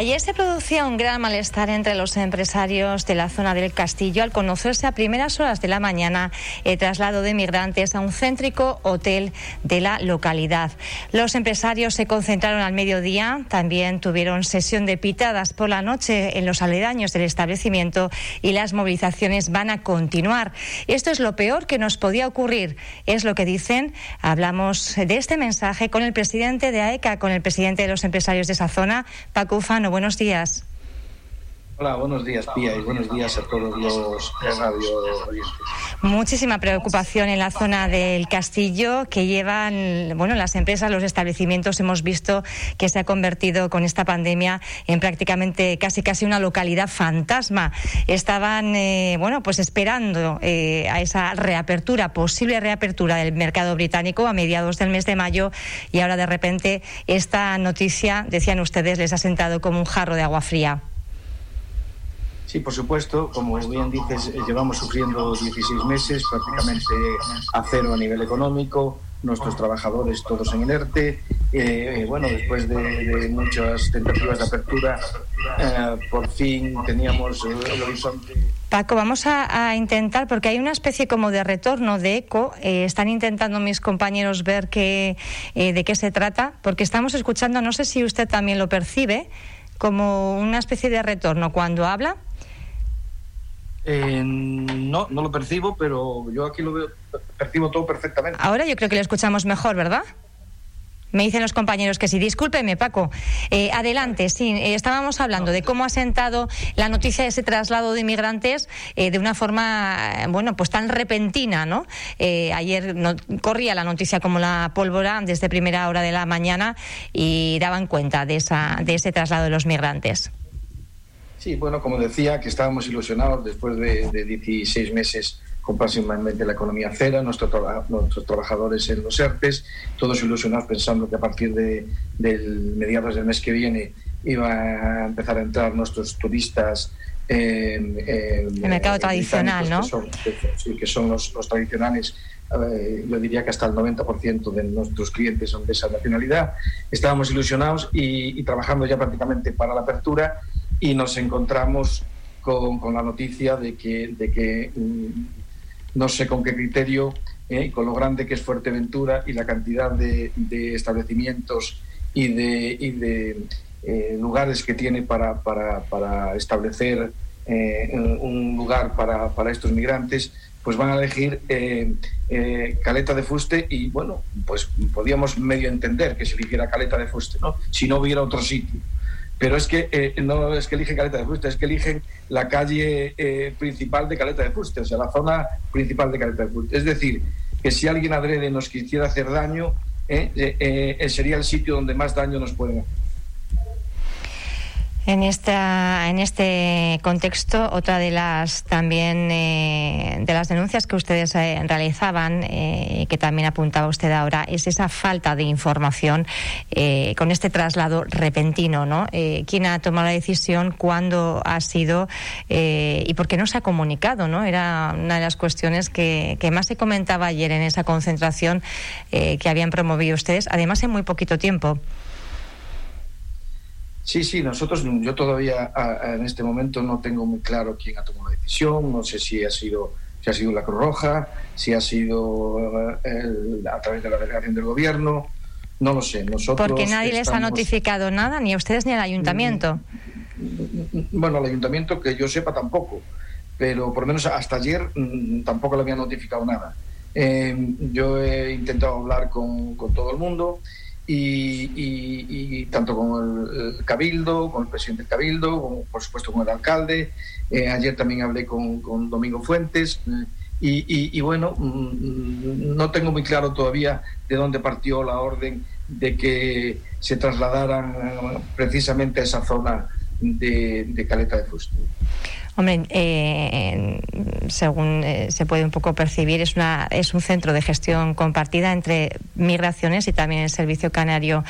Ayer se producía un gran malestar entre los empresarios de la zona del Castillo al conocerse a primeras horas de la mañana el traslado de migrantes a un céntrico hotel de la localidad. Los empresarios se concentraron al mediodía, también tuvieron sesión de pitadas por la noche en los aledaños del establecimiento y las movilizaciones van a continuar. Esto es lo peor que nos podía ocurrir, es lo que dicen. Hablamos de este mensaje con el presidente de AECA, con el presidente de los empresarios de esa zona, Paco Ufan buenos días. Hola, buenos días, Pía, y buenos días a todos los radio. Muchísima preocupación en la zona del Castillo que llevan, bueno, las empresas, los establecimientos, hemos visto que se ha convertido con esta pandemia en prácticamente casi casi una localidad fantasma. Estaban, eh, bueno, pues esperando eh, a esa reapertura, posible reapertura del mercado británico a mediados del mes de mayo y ahora de repente esta noticia, decían ustedes, les ha sentado como un jarro de agua fría. Sí, por supuesto, como bien dices, eh, llevamos sufriendo 16 meses prácticamente a cero a nivel económico, nuestros trabajadores todos en el ERTE. Eh, bueno, después de, muchas tentativas de apertura, eh, por fin teníamos el horizonte. Paco, vamos a, intentar, porque hay una especie como de retorno de eco. están intentando mis compañeros ver qué, de qué se trata, porque estamos escuchando, no sé si usted también lo percibe, como una especie de retorno cuando habla. Eh, no, no lo percibo, pero yo aquí lo veo, percibo todo perfectamente. Ahora yo creo que lo escuchamos mejor, ¿verdad? Me dicen los compañeros que sí. Discúlpeme, Paco. Eh, adelante, sí. Eh, estábamos hablando de cómo ha sentado la noticia de ese traslado de inmigrantes de una forma, bueno, pues tan repentina, ¿no? ayer no, corría la noticia como la pólvora desde primera hora de la mañana y daban cuenta de, esa, de ese traslado de los migrantes. Sí, bueno, como decía, que estábamos ilusionados después de, 16 meses con próximamente la economía cera, nuestros trabajadores en los ERTES, todos ilusionados pensando que a partir de del mediados del mes que viene iba a empezar a entrar nuestros turistas en el mercado tradicional, ¿no? Que son, sí, que son los, tradicionales eh, yo diría que hasta el 90% de nuestros clientes son de esa nacionalidad. Estábamos ilusionados y, y, trabajando ya prácticamente para la apertura y nos encontramos con, la noticia de que, de que mm, no sé con qué criterio, eh, con lo grande que es Fuerteventura y la cantidad de, establecimientos y de, y de eh, lugares que tiene para, establecer eh, un lugar para, para, estos migrantes, pues van a elegir Caleta de Fuste y bueno, pues podíamos medio entender que se eligiera Caleta de Fuste, ¿no? Si no hubiera otro sitio pero es que eh, no es que eligen Caleta de Fuste, es que eligen la calle eh, principal de Caleta de Fuste, o sea, la zona principal de Caleta de Fuste. Es decir, que si alguien adrede nos quisiera hacer daño, eh, sería el sitio donde más daño nos pueden hacer. En, esta, en este contexto, otra de las también eh, de las denuncias que ustedes eh, realizaban, eh, que también apuntaba usted ahora, es esa falta de información con este traslado repentino, ¿no? ¿Quién ha tomado la decisión? ¿Cuándo ha sido? ¿Y por qué no se ha comunicado? ¿no? Era una de las cuestiones que, que más se comentaba ayer en esa concentración que habían promovido ustedes, además en muy poquito tiempo. Sí, sí, nosotros, yo todavía en este momento no tengo muy claro quién ha tomado la decisión, no sé si ha sido, si ha sido la Cruz Roja, si ha sido eh, a través de la delegación del gobierno, no lo sé. Nosotros Porque nadie les ha notificado nada, ni a ustedes ni al ayuntamiento. Bueno, al ayuntamiento que yo sepa tampoco, pero por lo menos hasta ayer mm, tampoco le habían notificado nada. Eh, yo he intentado hablar con, con todo el mundo y, tanto con el, Cabildo, con el presidente del Cabildo, como, por supuesto con el alcalde. Eh, ayer también hablé con, Domingo Fuentes. Eh, y, bueno, mm, mm, no tengo muy claro todavía de dónde partió la orden de que se trasladaran precisamente a esa zona de, Caleta de Fuste. Hombre, eh, según eh, se puede un poco percibir, es, una, es un centro de gestión compartida entre migraciones y también el Servicio Canario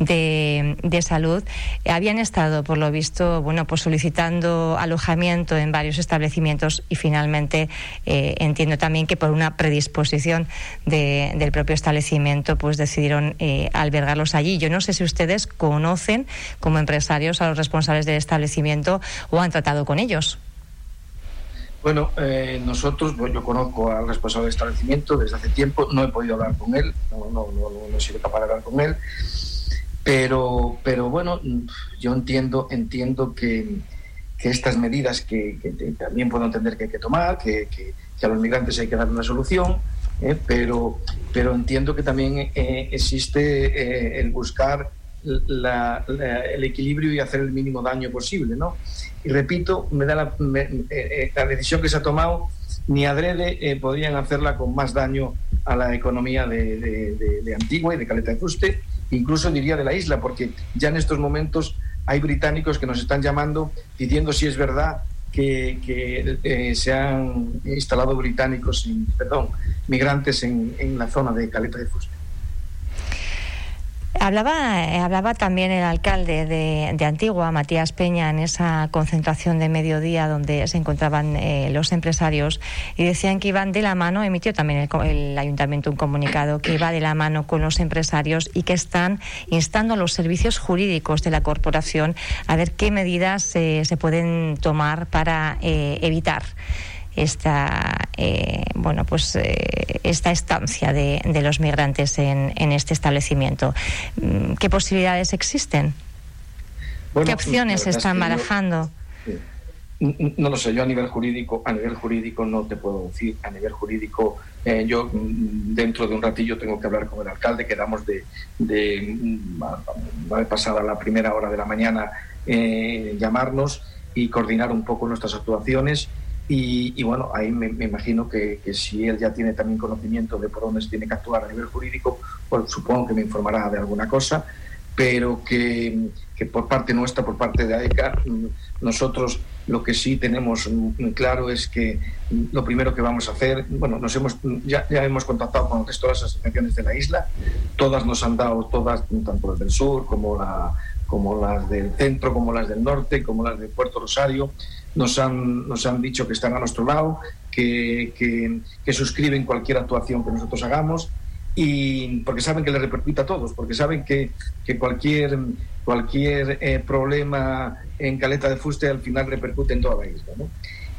de, Salud. habían estado, por lo visto, bueno, pues solicitando alojamiento en varios establecimientos y finalmente eh, entiendo también que por una predisposición del propio establecimiento, pues decidieron albergarlos allí. Yo no sé si ustedes conocen como empresarios a los responsables del establecimiento o han tratado con ellos. Bueno, eh, nosotros, yo conozco al responsable del establecimiento desde hace tiempo, no he podido hablar con él, no, no, no, no he sido capaz de hablar con él, pero, pero bueno, yo entiendo, entiendo que, que estas medidas que, también puedo entender que hay que tomar, que, que, a los migrantes hay que dar una solución, eh, pero, pero entiendo que también eh, existe el buscar el equilibrio y hacer el mínimo daño posible, ¿no? Y repito, me da la, eh, eh, la decisión que se ha tomado, ni adrede eh, podrían hacerla con más daño a la economía de, Antigua y de Caleta de Fuste, incluso diría de la isla, porque ya en estos momentos hay británicos que nos están llamando diciendo si es verdad que, que se han instalado británicos, perdón, migrantes en, en la zona de Caleta de Fuste. Hablaba, eh, hablaba también el alcalde de, Antigua, Matías Peña, en esa concentración de mediodía donde se encontraban eh, los empresarios y decían que iban de la mano, emitió también el, ayuntamiento un comunicado que iba de la mano con los empresarios y que están instando a los servicios jurídicos de la corporación a ver qué medidas eh, se pueden tomar para evitar esta eh, bueno pues eh, esta estancia de, los migrantes en, este establecimiento. Mm, qué posibilidades existen qué opciones se están barajando no lo sé yo a nivel jurídico a nivel jurídico no te puedo decir a nivel jurídico eh, yo mm, dentro de un ratillo tengo que hablar con el alcalde quedamos de, de mm, pasada la primera hora de la mañana llamarnos y coordinar un poco nuestras actuaciones y, bueno, ahí me, imagino que, si él ya tiene también conocimiento de por dónde se tiene que actuar a nivel jurídico, pues supongo que me informará de alguna cosa, pero que, por parte nuestra, por parte de AECA, mm, nosotros lo que sí tenemos muy claro es que lo primero que vamos a hacer, bueno, nos hemos, ya, ya hemos contactado con todas las asociaciones de la isla, todas nos han dado, todas, tanto las del sur como, la, como las del centro, como las del norte, como las de Puerto Rosario, nos han, nos han dicho que están a nuestro lado, que, que, suscriben cualquier actuación que nosotros hagamos y porque saben que les repercute a todos, porque saben que, que cualquier, cualquier eh, problema en Caleta de Fuste al final repercute en toda la isla.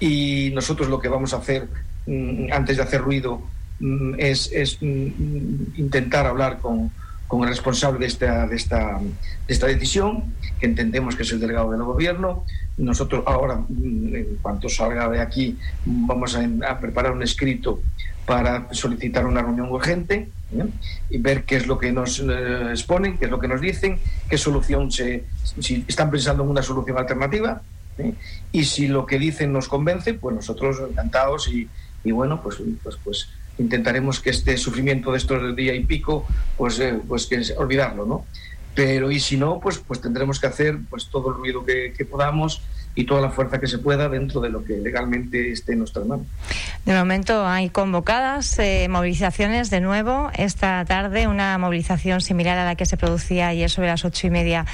Y nosotros lo que vamos a hacer mm, antes de hacer ruido mm, es, es mm, intentar hablar con, con el responsable de esta, de, esta, de esta decisión, que entendemos que es el delegado del gobierno. Nosotros ahora, mm, en cuanto salga de aquí, vamos a, preparar un escrito para solicitar una reunión urgente ¿eh? y ver qué es lo que nos eh, exponen, qué es lo que nos dicen, qué solución se, si están pensando en una solución alternativa ¿eh? y si lo que dicen nos convence, pues nosotros encantados y, y bueno, pues, pues, pues intentaremos que este sufrimiento de estos día y pico, pues, eh, pues que olvidarlo, ¿no? Pero y si no, pues, pues tendremos que hacer pues todo el ruido que, que podamos y toda la fuerza que se pueda dentro de lo que legalmente esté en nuestras manos. De momento hay convocadas eh, movilizaciones de nuevo esta tarde, una movilización similar a la que se producía ayer sobre las ocho y media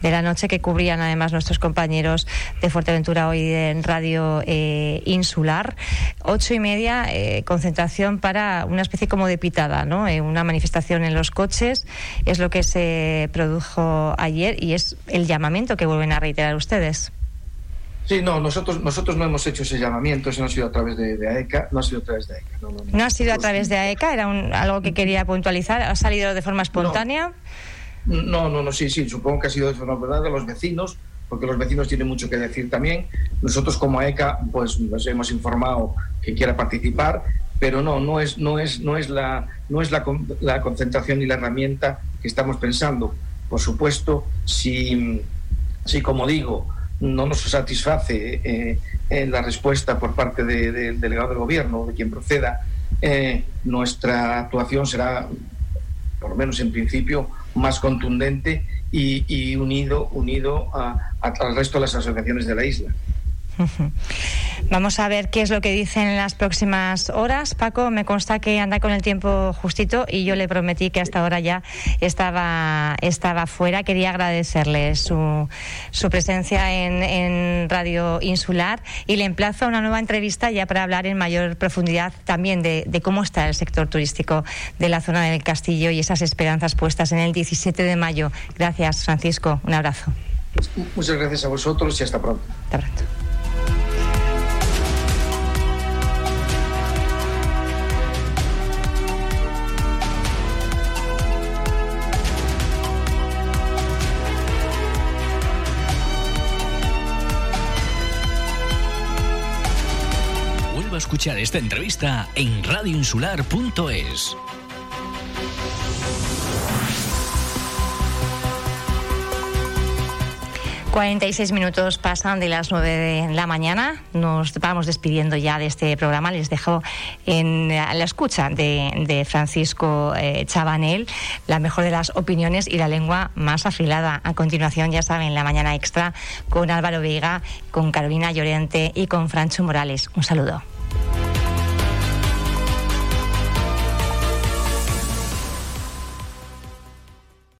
de la noche, que cubrían además nuestros compañeros de Fuerteventura hoy en Radio eh, Insular. Ocho y media, eh, concentración para una especie como de pitada, ¿no? una manifestación en los coches, es lo que se produjo ayer y es el llamamiento que vuelven a reiterar ustedes. Sí, no, nosotros, nosotros no hemos hecho ese llamamiento, eso no ha sido a través de, AECA, no ha sido a través de AECA. No, ha sido a través de AECA, era algo que quería puntualizar, ¿ha salido de forma espontánea? No, no, no, sí, sí, supongo que ha sido de forma espontánea de los vecinos, porque los vecinos tienen mucho que decir también. Nosotros como AECA, pues nos hemos informado que quiera participar, pero no, no es, no es, no es, la, no es la, la concentración ni la herramienta que estamos pensando. Por supuesto, si, si como digo, no nos satisface eh, la respuesta por parte del delegado del gobierno, de quien proceda, eh, nuestra actuación será, por lo menos en principio, más contundente y, unido, unido al resto de las asociaciones de la isla. Vamos a ver qué es lo que dicen en las próximas horas. Paco, me consta que anda con el tiempo justito y yo le prometí que hasta ahora ya estaba, estaba fuera. Quería agradecerle su, su presencia en, en, Radio Insular y le emplazo a una nueva entrevista ya para hablar en mayor profundidad también de, de cómo está el sector turístico de la zona del Castillo y esas esperanzas puestas en el 17 de mayo. Gracias, Francisco. Un abrazo. Muchas gracias a vosotros y hasta pronto. Hasta pronto. Escuchar esta entrevista en radioinsular.es. 46 minutos pasan de las 9 de la mañana. Nos vamos despidiendo ya de este programa. Les dejo en la escucha de, Francisco eh, Chabanel la mejor de las opiniones y la lengua más afilada. A continuación, ya saben, la mañana extra con Álvaro Vega, con Carolina Llorente y con Francho Morales. Un saludo.